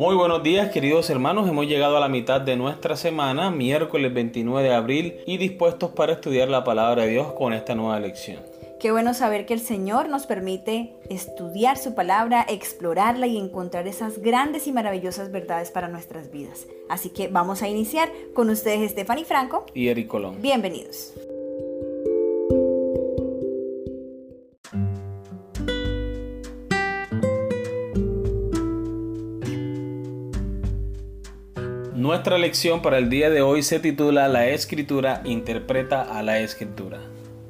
Muy buenos días queridos hermanos, hemos llegado a la mitad de nuestra semana, miércoles 29 de abril, y dispuestos para estudiar la palabra de Dios con esta nueva lección. Qué bueno saber que el Señor nos permite estudiar su palabra, explorarla y encontrar esas grandes y maravillosas verdades para nuestras vidas. Así que vamos a iniciar con ustedes Stephanie Franco y Eric Colón. Bienvenidos. Nuestra lección para el día de hoy se titula La escritura interpreta a la escritura.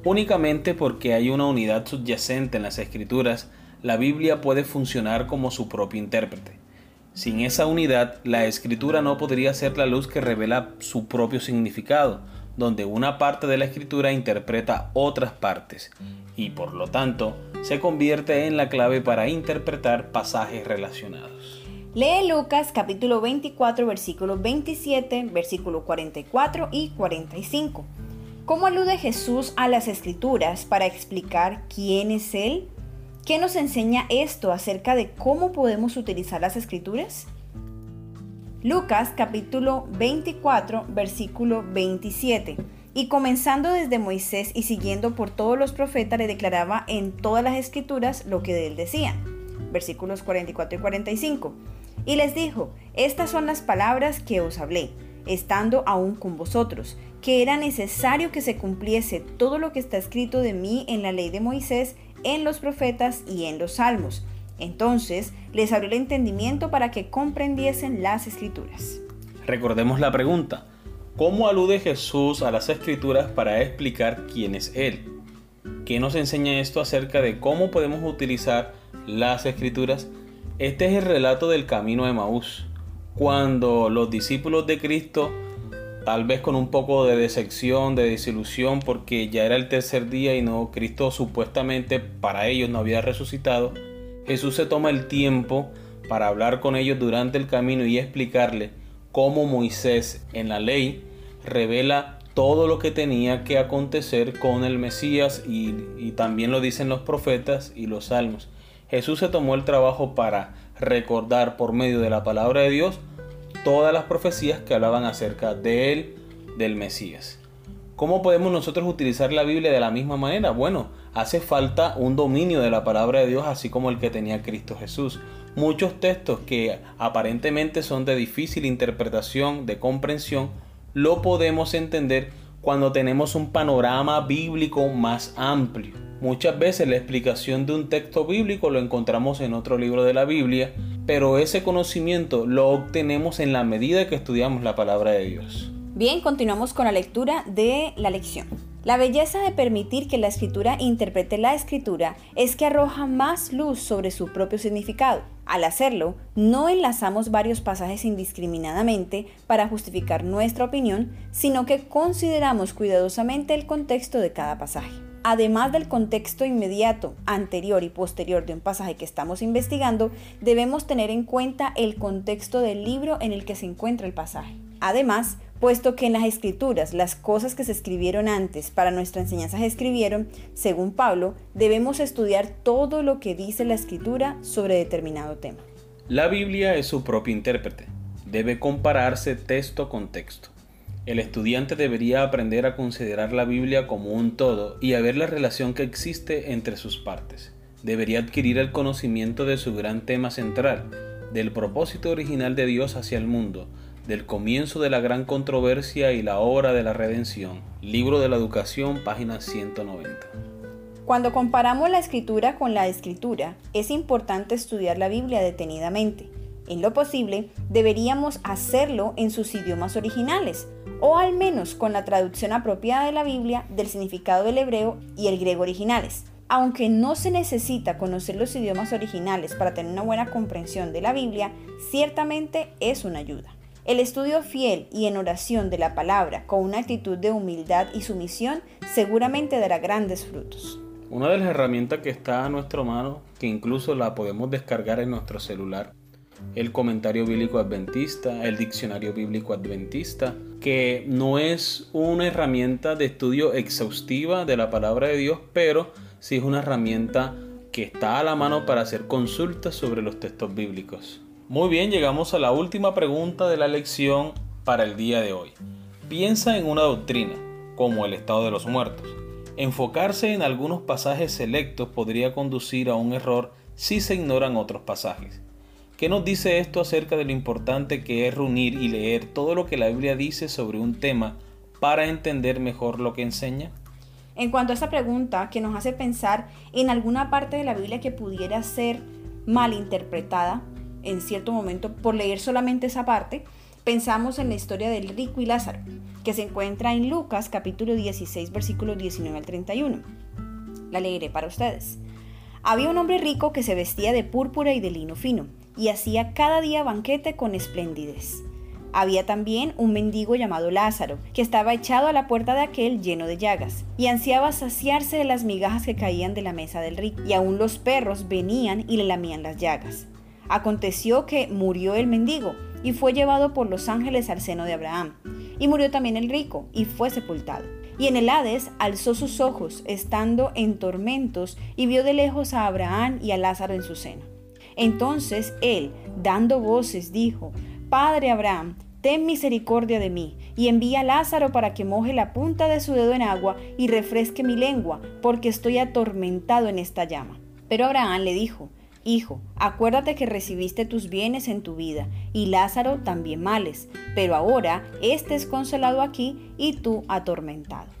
Únicamente porque hay una unidad subyacente en las escrituras, la Biblia puede funcionar como su propio intérprete. Sin esa unidad, la escritura no podría ser la luz que revela su propio significado, donde una parte de la escritura interpreta otras partes, y por lo tanto se convierte en la clave para interpretar pasajes relacionados. Lee Lucas capítulo 24, versículo 27, versículo 44 y 45. ¿Cómo alude Jesús a las escrituras para explicar quién es Él? ¿Qué nos enseña esto acerca de cómo podemos utilizar las escrituras? Lucas capítulo 24, versículo 27. Y comenzando desde Moisés y siguiendo por todos los profetas, le declaraba en todas las escrituras lo que de él decía. Versículos 44 y 45. Y les dijo, estas son las palabras que os hablé, estando aún con vosotros, que era necesario que se cumpliese todo lo que está escrito de mí en la ley de Moisés, en los profetas y en los salmos. Entonces les abrió el entendimiento para que comprendiesen las escrituras. Recordemos la pregunta. ¿Cómo alude Jesús a las escrituras para explicar quién es Él? ¿Qué nos enseña esto acerca de cómo podemos utilizar las escrituras este es el relato del camino de Maús, cuando los discípulos de Cristo, tal vez con un poco de decepción, de desilusión, porque ya era el tercer día y no Cristo supuestamente para ellos no había resucitado, Jesús se toma el tiempo para hablar con ellos durante el camino y explicarle cómo Moisés en la ley revela todo lo que tenía que acontecer con el Mesías y, y también lo dicen los profetas y los salmos. Jesús se tomó el trabajo para recordar por medio de la palabra de Dios todas las profecías que hablaban acerca de él, del Mesías. ¿Cómo podemos nosotros utilizar la Biblia de la misma manera? Bueno, hace falta un dominio de la palabra de Dios así como el que tenía Cristo Jesús. Muchos textos que aparentemente son de difícil interpretación, de comprensión, lo podemos entender cuando tenemos un panorama bíblico más amplio. Muchas veces la explicación de un texto bíblico lo encontramos en otro libro de la Biblia, pero ese conocimiento lo obtenemos en la medida que estudiamos la palabra de Dios. Bien, continuamos con la lectura de la lección. La belleza de permitir que la escritura interprete la escritura es que arroja más luz sobre su propio significado. Al hacerlo, no enlazamos varios pasajes indiscriminadamente para justificar nuestra opinión, sino que consideramos cuidadosamente el contexto de cada pasaje además del contexto inmediato, anterior y posterior de un pasaje que estamos investigando, debemos tener en cuenta el contexto del libro en el que se encuentra el pasaje. Además, puesto que en las escrituras las cosas que se escribieron antes para nuestra enseñanza se escribieron, según Pablo, debemos estudiar todo lo que dice la escritura sobre determinado tema. La Biblia es su propio intérprete. Debe compararse texto con texto. El estudiante debería aprender a considerar la Biblia como un todo y a ver la relación que existe entre sus partes. Debería adquirir el conocimiento de su gran tema central, del propósito original de Dios hacia el mundo, del comienzo de la gran controversia y la obra de la redención. Libro de la Educación, página 190. Cuando comparamos la escritura con la escritura, es importante estudiar la Biblia detenidamente. En lo posible, deberíamos hacerlo en sus idiomas originales, o al menos con la traducción apropiada de la Biblia del significado del hebreo y el griego originales. Aunque no se necesita conocer los idiomas originales para tener una buena comprensión de la Biblia, ciertamente es una ayuda. El estudio fiel y en oración de la palabra con una actitud de humildad y sumisión seguramente dará grandes frutos. Una de las herramientas que está a nuestra mano, que incluso la podemos descargar en nuestro celular, el comentario bíblico adventista, el diccionario bíblico adventista, que no es una herramienta de estudio exhaustiva de la palabra de Dios, pero sí es una herramienta que está a la mano para hacer consultas sobre los textos bíblicos. Muy bien, llegamos a la última pregunta de la lección para el día de hoy. Piensa en una doctrina, como el estado de los muertos. Enfocarse en algunos pasajes selectos podría conducir a un error si se ignoran otros pasajes. ¿Qué nos dice esto acerca de lo importante que es reunir y leer todo lo que la Biblia dice sobre un tema para entender mejor lo que enseña? En cuanto a esta pregunta que nos hace pensar en alguna parte de la Biblia que pudiera ser mal interpretada en cierto momento por leer solamente esa parte, pensamos en la historia del rico y Lázaro, que se encuentra en Lucas capítulo 16 versículos 19 al 31. La leeré para ustedes. Había un hombre rico que se vestía de púrpura y de lino fino, y hacía cada día banquete con esplendidez. Había también un mendigo llamado Lázaro, que estaba echado a la puerta de aquel lleno de llagas, y ansiaba saciarse de las migajas que caían de la mesa del rico, y aún los perros venían y le lamían las llagas. Aconteció que murió el mendigo, y fue llevado por los ángeles al seno de Abraham. Y murió también el rico, y fue sepultado. Y en el Hades alzó sus ojos, estando en tormentos, y vio de lejos a Abraham y a Lázaro en su seno. Entonces él, dando voces, dijo, Padre Abraham, ten misericordia de mí, y envía a Lázaro para que moje la punta de su dedo en agua y refresque mi lengua, porque estoy atormentado en esta llama. Pero Abraham le dijo, Hijo, acuérdate que recibiste tus bienes en tu vida, y Lázaro también males, pero ahora éste es consolado aquí y tú atormentado.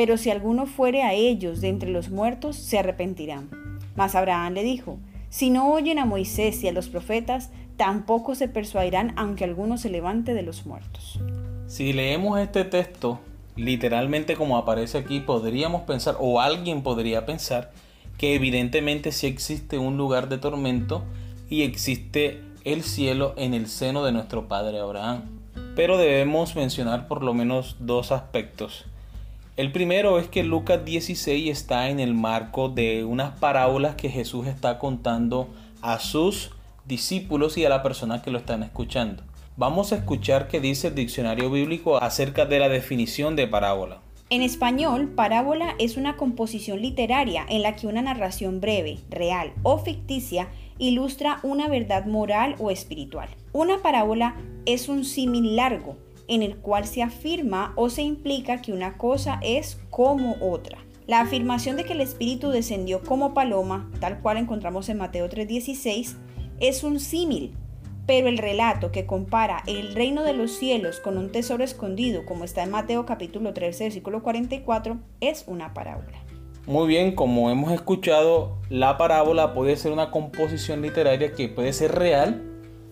pero si alguno fuere a ellos de entre los muertos, se arrepentirán. Mas Abraham le dijo, Si no oyen a Moisés y a los profetas, tampoco se persuadirán aunque alguno se levante de los muertos. Si leemos este texto literalmente como aparece aquí, podríamos pensar, o alguien podría pensar, que evidentemente sí existe un lugar de tormento y existe el cielo en el seno de nuestro padre Abraham. Pero debemos mencionar por lo menos dos aspectos. El primero es que Lucas 16 está en el marco de unas parábolas que Jesús está contando a sus discípulos y a la persona que lo están escuchando. Vamos a escuchar qué dice el diccionario bíblico acerca de la definición de parábola. En español, parábola es una composición literaria en la que una narración breve, real o ficticia ilustra una verdad moral o espiritual. Una parábola es un símil largo en el cual se afirma o se implica que una cosa es como otra. La afirmación de que el Espíritu descendió como paloma, tal cual encontramos en Mateo 3:16, es un símil pero el relato que compara el reino de los cielos con un tesoro escondido, como está en Mateo capítulo 13, versículo 44, es una parábola. Muy bien, como hemos escuchado, la parábola puede ser una composición literaria que puede ser real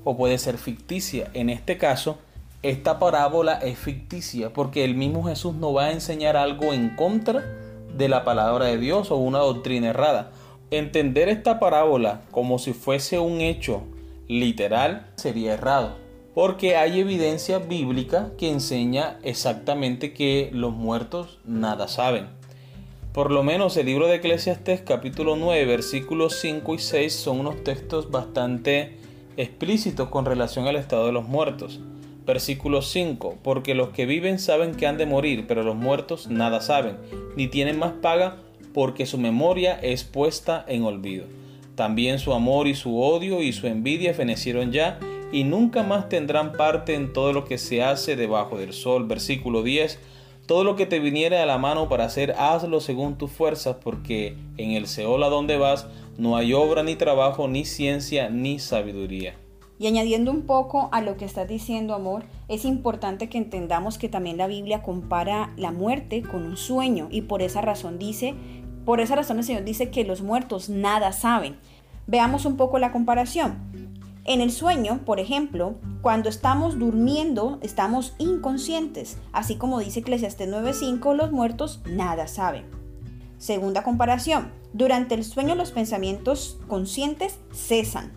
o puede ser ficticia. En este caso, esta parábola es ficticia porque el mismo Jesús no va a enseñar algo en contra de la palabra de Dios o una doctrina errada. Entender esta parábola como si fuese un hecho literal sería errado, porque hay evidencia bíblica que enseña exactamente que los muertos nada saben. Por lo menos el libro de Eclesiastes capítulo 9 versículos 5 y 6 son unos textos bastante explícitos con relación al estado de los muertos. Versículo 5, porque los que viven saben que han de morir, pero los muertos nada saben, ni tienen más paga, porque su memoria es puesta en olvido. También su amor y su odio y su envidia fenecieron ya y nunca más tendrán parte en todo lo que se hace debajo del sol. Versículo 10. Todo lo que te viniere a la mano para hacer, hazlo según tus fuerzas, porque en el Seol a donde vas no hay obra ni trabajo, ni ciencia, ni sabiduría. Y añadiendo un poco a lo que estás diciendo, amor, es importante que entendamos que también la Biblia compara la muerte con un sueño y por esa razón dice por esa razón el Señor dice que los muertos nada saben. Veamos un poco la comparación. En el sueño, por ejemplo, cuando estamos durmiendo, estamos inconscientes, así como dice Eclesiastes 9:5, los muertos nada saben. Segunda comparación, durante el sueño los pensamientos conscientes cesan.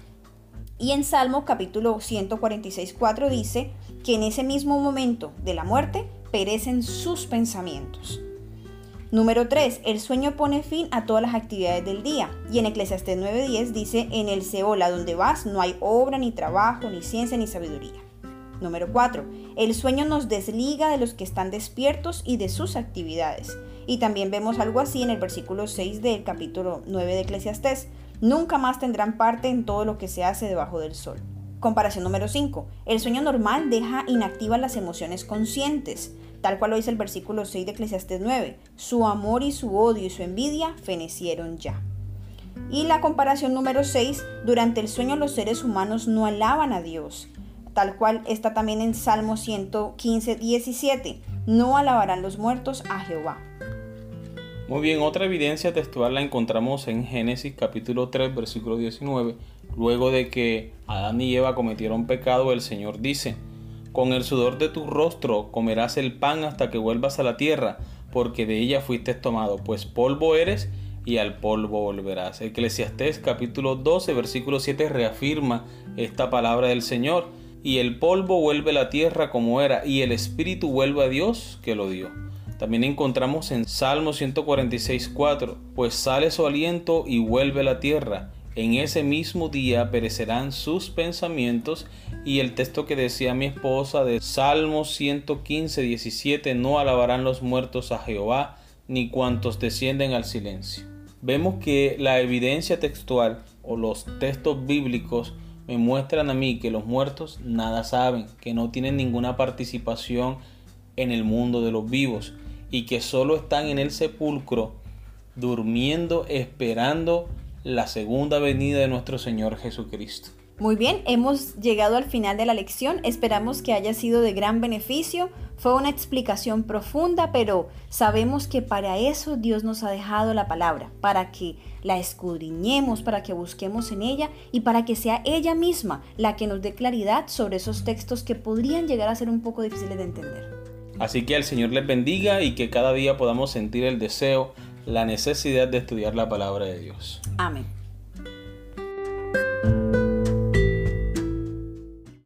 Y en Salmo capítulo 146, 4 dice que en ese mismo momento de la muerte perecen sus pensamientos. Número 3. El sueño pone fin a todas las actividades del día. Y en Eclesiastés 9:10 dice, en el Seol donde vas no hay obra, ni trabajo, ni ciencia, ni sabiduría. Número 4. El sueño nos desliga de los que están despiertos y de sus actividades. Y también vemos algo así en el versículo 6 del capítulo 9 de Eclesiastés. Nunca más tendrán parte en todo lo que se hace debajo del sol. Comparación número 5. El sueño normal deja inactivas las emociones conscientes tal cual lo dice el versículo 6 de Eclesiastes 9. Su amor y su odio y su envidia fenecieron ya. Y la comparación número 6, durante el sueño los seres humanos no alaban a Dios, tal cual está también en Salmo 115, 17. No alabarán los muertos a Jehová. Muy bien, otra evidencia textual la encontramos en Génesis capítulo 3, versículo 19. Luego de que Adán y Eva cometieron pecado, el Señor dice, con el sudor de tu rostro comerás el pan hasta que vuelvas a la tierra, porque de ella fuiste tomado, pues polvo eres y al polvo volverás. Eclesiastés capítulo 12, versículo 7 reafirma esta palabra del Señor. Y el polvo vuelve a la tierra como era, y el espíritu vuelve a Dios que lo dio. También encontramos en Salmo 146, 4, pues sale su aliento y vuelve la tierra, en ese mismo día perecerán sus pensamientos y el texto que decía mi esposa de Salmo 115, 17, no alabarán los muertos a Jehová ni cuantos descienden al silencio. Vemos que la evidencia textual o los textos bíblicos me muestran a mí que los muertos nada saben, que no tienen ninguna participación en el mundo de los vivos y que solo están en el sepulcro durmiendo esperando la segunda venida de nuestro Señor Jesucristo. Muy bien, hemos llegado al final de la lección. Esperamos que haya sido de gran beneficio. Fue una explicación profunda, pero sabemos que para eso Dios nos ha dejado la palabra, para que la escudriñemos, para que busquemos en ella y para que sea ella misma la que nos dé claridad sobre esos textos que podrían llegar a ser un poco difíciles de entender. Así que el Señor les bendiga y que cada día podamos sentir el deseo la necesidad de estudiar la palabra de Dios. Amén.